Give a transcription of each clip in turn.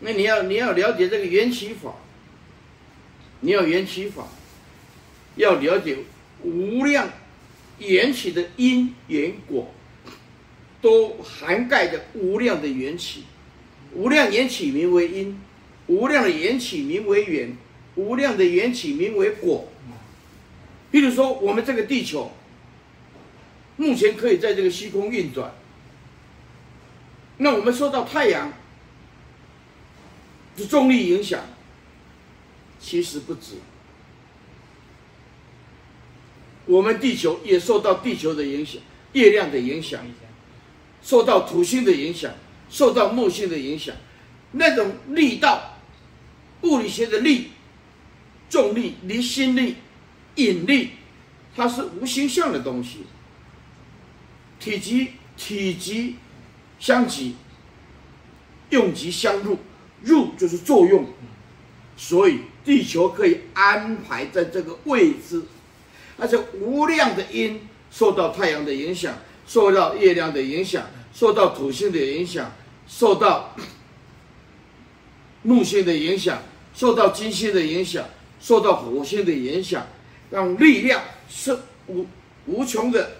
那你要你要了解这个缘起法，你要缘起法，要了解无量缘起的因缘果，都涵盖着无量的缘起，无量缘起名为因，无量的缘起名为缘，无量的缘起名为果。比如说，我们这个地球目前可以在这个虚空运转，那我们受到太阳重力影响，其实不止。我们地球也受到地球的影响，月亮的影响，受到土星的影响，受到木星的影响，那种力道，物理学的力，重力、离心力。引力，它是无形象的东西。体积体积相即，用即相入，入就是作用。所以地球可以安排在这个位置，而且无量的因受到太阳的影响，受到月亮的影响，受到土星的影响，受到 木星的影响，受到金星的影响，受到火星的影响。让力量是无无穷的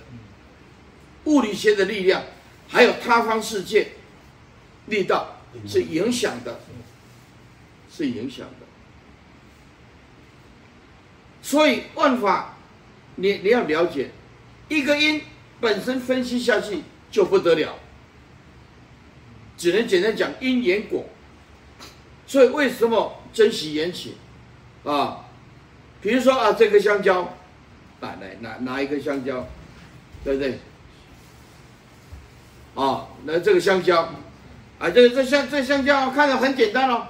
物理学的力量，还有他方世界力道是影响的，是影响的。所以万法，你你要了解，一个因本身分析下去就不得了，只能简单讲因缘果。所以为什么珍惜缘起啊？比如说啊，这个香蕉，来来拿拿一个香蕉，对不对？啊，那这个香蕉，啊，这这香这香蕉看着很简单哦，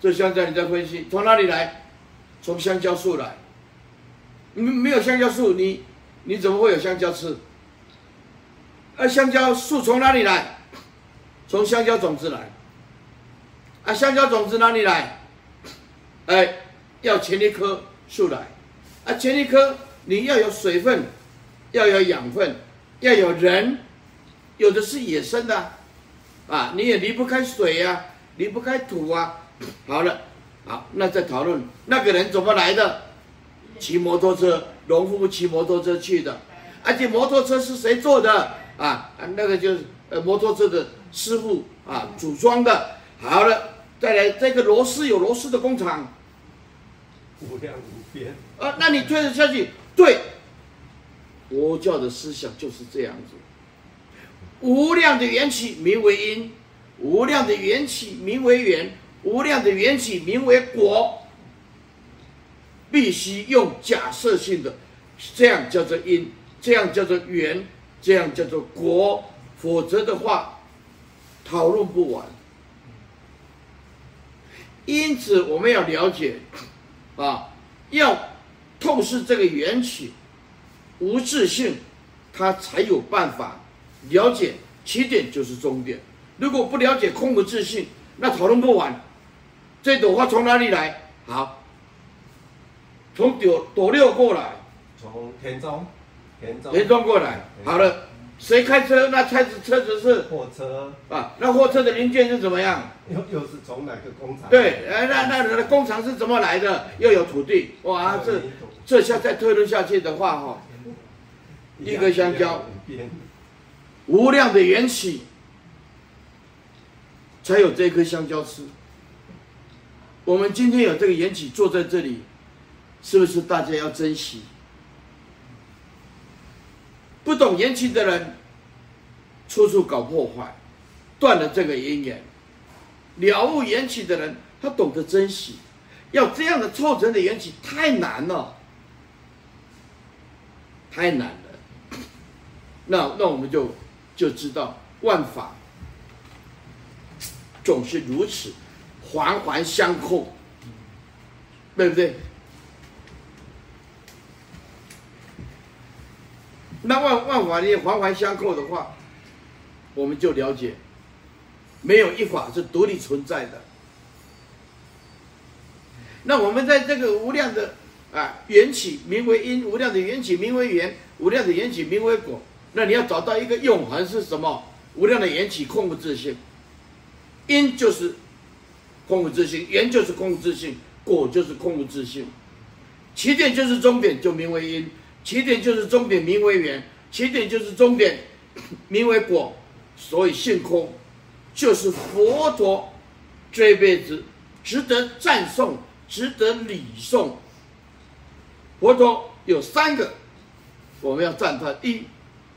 这香蕉你再分析从哪里来？从香蕉树来，没没有香蕉树，你你怎么会有香蕉吃？啊，香蕉树从哪里来？从香蕉种子来。啊，香蕉种子哪里来？哎，要前一棵。树来，啊，前一棵你要有水分，要有养分，要有人，有的是野生的，你也离不开水呀、啊，离不开土啊。好了，好，那再讨论那个人怎么来的？骑摩托车，农夫骑摩托车去的，而且摩托车是谁做的？啊，那个就是呃摩托车的师傅啊组装的。好了，再来这个螺丝有螺丝的工厂。无量无边啊！那你推得下去？对，佛教的思想就是这样子。无量的缘起名为因，无量的缘起名为缘，无量的缘起名为果。必须用假设性的，这样叫做因，这样叫做缘，这样叫做果，否则的话，讨论不完。因此，我们要了解。啊，要透视这个缘起无自性，他才有办法了解起点就是终点。如果不了解空的自信，那讨论不完。这朵花从哪里来？好，从朵朵六过来，从田中，田中，田中过来。好了。谁开车？那车子车子是货车啊。那货车的零件是怎么样？又又是从哪个工厂？对，哎，那那那工厂是怎么来的？又有土地，哇，这这下再推论下去的话，哈，一个香蕉，无量的缘起，才有这颗香蕉吃。我们今天有这个缘起坐在这里，是不是大家要珍惜？不懂缘起的人，处处搞破坏，断了这个因缘。了悟缘起的人，他懂得珍惜。要这样的凑成的缘起太难了，太难了。那那我们就就知道万法总是如此，环环相扣，对不对？那万万法也，环环相扣的话，我们就了解，没有一法是独立存在的。那我们在这个无量的啊缘起名为因，无量的缘起名为缘，无量的缘起名为果。那你要找到一个永恒是什么？无量的缘起空无自性，因就是空无自性，缘就是空无自性，果就是空无自性。起点就是终点，就名为因；起点就是终点，名为缘；起点就是终点，名为果。所以性空，就是佛陀这辈子值得赞颂、值得礼颂。佛陀有三个，我们要赞叹：一，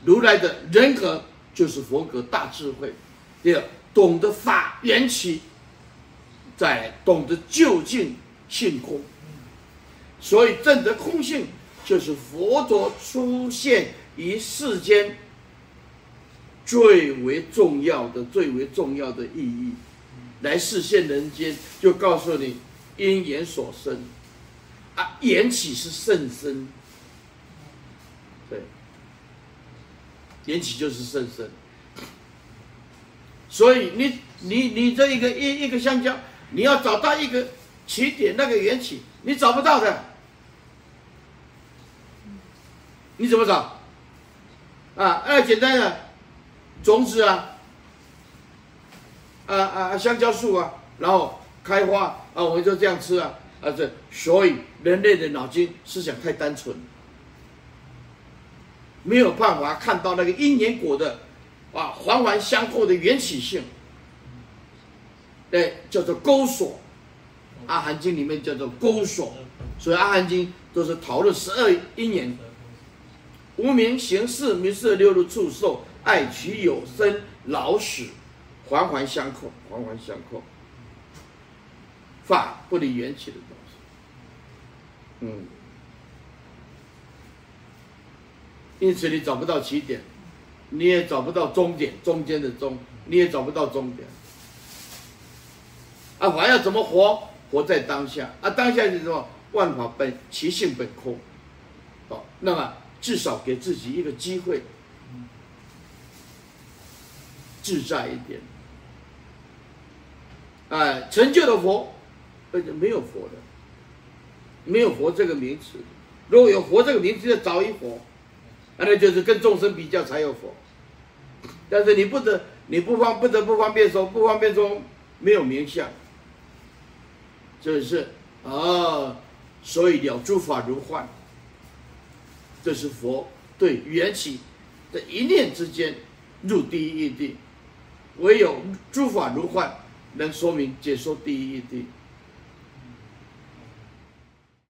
如来的人格就是佛格大智慧；第二，懂得法缘起，在懂得究竟性空。所以证得空性，就是佛陀出现于世间最为重要的、最为重要的意义。来示现人间，就告诉你因缘所生啊，缘起是甚深。对，缘起就是甚深。所以你你你这一个一一个香蕉，你要找到一个起点，那个缘起，你找不到的。你怎么找？啊，哎，简单的，种子啊，啊啊，香蕉树啊，然后开花啊，我们就这样吃啊，啊这，所以人类的脑筋思想太单纯，没有办法看到那个因缘果的啊环环相扣的缘起性，对，叫做勾锁，阿含经里面叫做勾锁，所以阿含经都是讨论十二因缘。无明行识，名色六入触受爱取有生老死，环环相扣，环环相扣。法不离缘起的东西，嗯。因此你找不到起点，你也找不到终点，中间的终，你也找不到终点。啊，还要怎么活？活在当下。啊，当下是什么？万法本其性本空。好，那么。至少给自己一个机会，自在一点。哎，成就的佛，而且没有佛的，没有佛这个名词。如果有佛这个名词，就找一佛，那就是跟众生比较才有佛。但是你不得，你不方不得不方便说，不方便说没有名相，这是啊，所以了诸法如幻。这是佛对缘起的一念之间入第一义谛，唯有诸法如幻，能说明解说第一义谛。